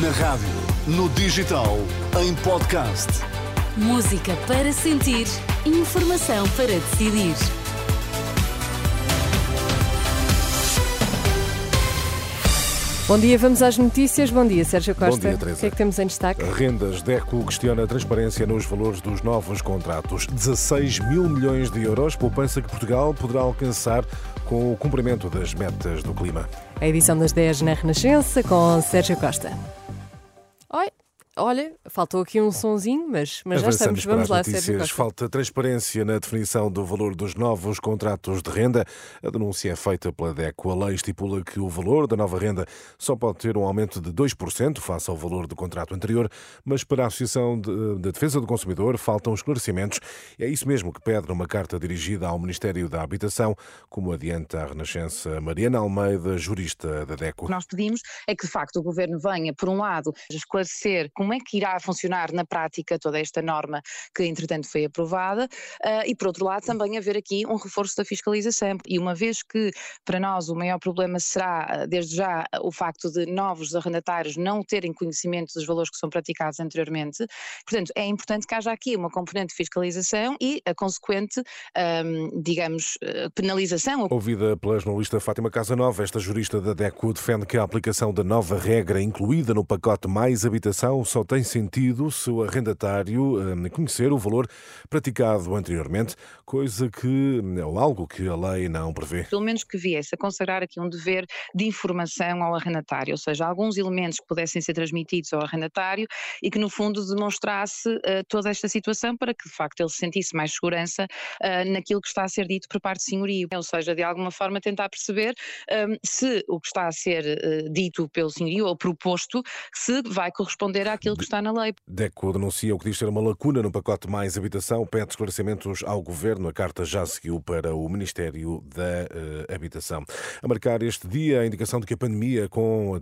Na rádio, no digital, em podcast. Música para sentir, informação para decidir. Bom dia, vamos às notícias. Bom dia, Sérgio Costa. dia, Teresa. O que é que temos em destaque? Rendas DECO questiona a transparência nos valores dos novos contratos. 16 mil milhões de euros, poupança que Portugal poderá alcançar com o cumprimento das metas do clima. A edição das 10 na Renascença com Sérgio Costa. Olha, faltou aqui um sonzinho, mas, mas já estamos. Vamos lá, Sérgio. Falta transparência na definição do valor dos novos contratos de renda. A denúncia é feita pela DECO. A lei estipula que o valor da nova renda só pode ter um aumento de 2% face ao valor do contrato anterior, mas para a Associação de, de Defesa do Consumidor faltam esclarecimentos. É isso mesmo que pede numa carta dirigida ao Ministério da Habitação, como adianta a Renascença Mariana Almeida, jurista da DECO. O que nós pedimos é que, de facto, o Governo venha, por um lado, esclarecer como é que irá funcionar na prática toda esta norma que, entretanto, foi aprovada, ah, e, por outro lado, também haver aqui um reforço da fiscalização. E uma vez que, para nós, o maior problema será, ah, desde já, o facto de novos arrendatários não terem conhecimento dos valores que são praticados anteriormente, portanto, é importante que haja aqui uma componente de fiscalização e a consequente, ahm, digamos, ah, penalização Ouvida pela jornalista Fátima Casanova, esta jurista da DECO defende que a aplicação da nova regra incluída no pacote Mais Habitação só tem sentido se o arrendatário eh, conhecer o valor praticado anteriormente, coisa que, ou algo que a lei não prevê. pelo menos que viesse a consagrar aqui um dever de informação ao arrendatário, ou seja, alguns elementos que pudessem ser transmitidos ao arrendatário e que no fundo demonstrasse eh, toda esta situação para que de facto ele sentisse mais segurança eh, naquilo que está a ser dito por parte do senhorio, ou seja, de alguma forma tentar perceber ehm, se o que está a ser eh, dito pelo senhorio ou proposto se vai corresponder àquilo que está na lei. DECO denuncia o que diz ser uma lacuna no pacote Mais Habitação, pede esclarecimentos ao Governo. A carta já seguiu para o Ministério da eh, Habitação. A marcar este dia, a indicação de que a pandemia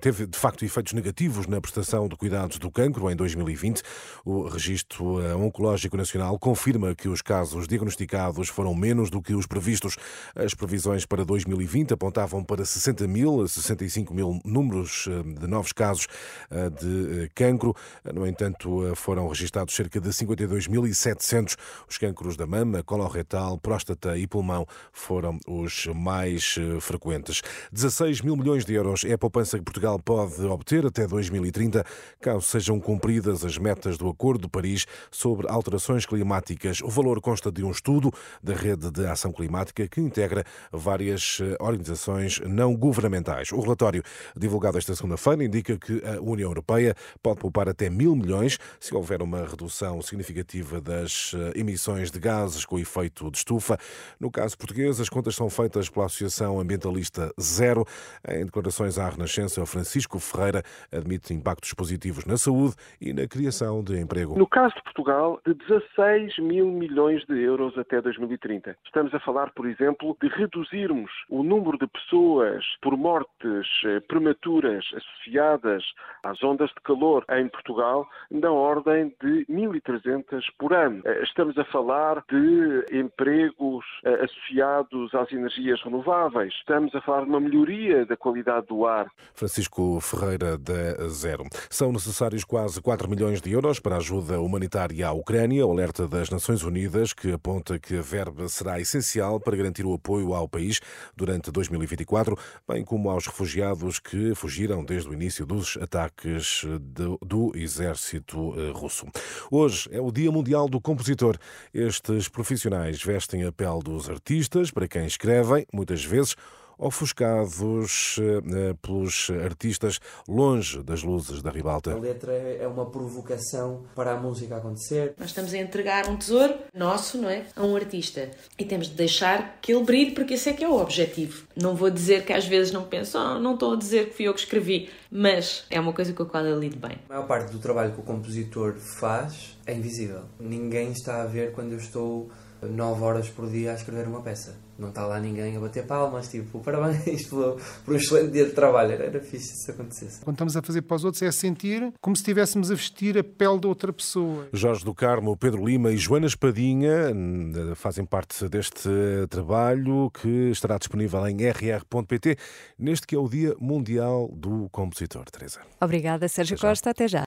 teve de facto efeitos negativos na prestação de cuidados do cancro em 2020. O Registro eh, Oncológico Nacional confirma que os casos diagnosticados foram menos do que os previstos. As previsões para 2020 apontavam para 60 mil, 65 mil números eh, de novos casos de cancro. No entanto, eh, foram registados cerca de 52.700. Os cancros da mama, coloretal, próstata e pulmão foram os mais eh, frequentes. 16 mil milhões de euros é a poupança que Portugal pode obter até 2030, caso sejam cumpridas as metas do Acordo de Paris sobre alterações climáticas. O valor consta de um estudo da Rede de Ação Climática que integra várias eh, organizações não governamentais. O relatório, divulgado esta segunda-feira, indica que a União Europeia pode poupar até mil milhões se houver uma redução significativa das eh, emissões de gases com efeito de estufa. No caso português, as contas são feitas pela Associação Ambientalista Zero. Em declarações à Renascença, Francisco Ferreira admite impactos positivos na saúde e na criação de emprego. No caso de Portugal, de 16 mil milhões de euros até 2030. Estamos a falar, por exemplo, de reduzirmos o número de pessoas por mortes eh, prematuras associadas às ondas de calor em Portugal na ordem de 1.300 por ano. Eh, Estamos a falar de empregos eh, associados às energias renováveis. Estamos a falar de uma melhoria da qualidade do ar. Francisco Ferreira da Zero. São necessários quase 4 milhões de euros para ajuda humanitária à Ucrânia. O alerta das Nações Unidas que aponta que a verba será essencial para garantir o apoio ao país durante 2024, bem como aos refugiados que fugiram desde o início dos ataques do, do exército eh, russo. Hoje é o Dia Mundial do Compositor. Estes profissionais vestem a pele dos artistas, para quem escrevem, muitas vezes ofuscados eh, pelos artistas longe das luzes da A ribalta. letra é uma provocação para a música acontecer. Nós estamos a entregar um tesouro nosso, não é? A um artista. E temos de deixar que ele brilhe, porque esse é que é o objetivo. Não vou dizer que às vezes não penso, "Ah, não estou a dizer que fui eu que escrevi, mas é uma coisa com a qual eu lido bem. A maior parte do trabalho que o compositor faz é invisível. Ninguém está a ver quando eu estou 9 horas por dia a escrever uma peça. Não está lá ninguém a bater palmas, tipo, parabéns por, por um excelente dia de trabalho. Era, era fixe se isso acontecesse. Quando estamos a fazer para os outros é sentir como se estivéssemos a vestir a pele de outra pessoa. Jorge do Carmo, Pedro Lima e Joana Espadinha fazem parte deste trabalho que estará disponível em rr.pt neste que é o Dia Mundial do Compositor. Teresa. Obrigada, Sérgio Costa. Até já.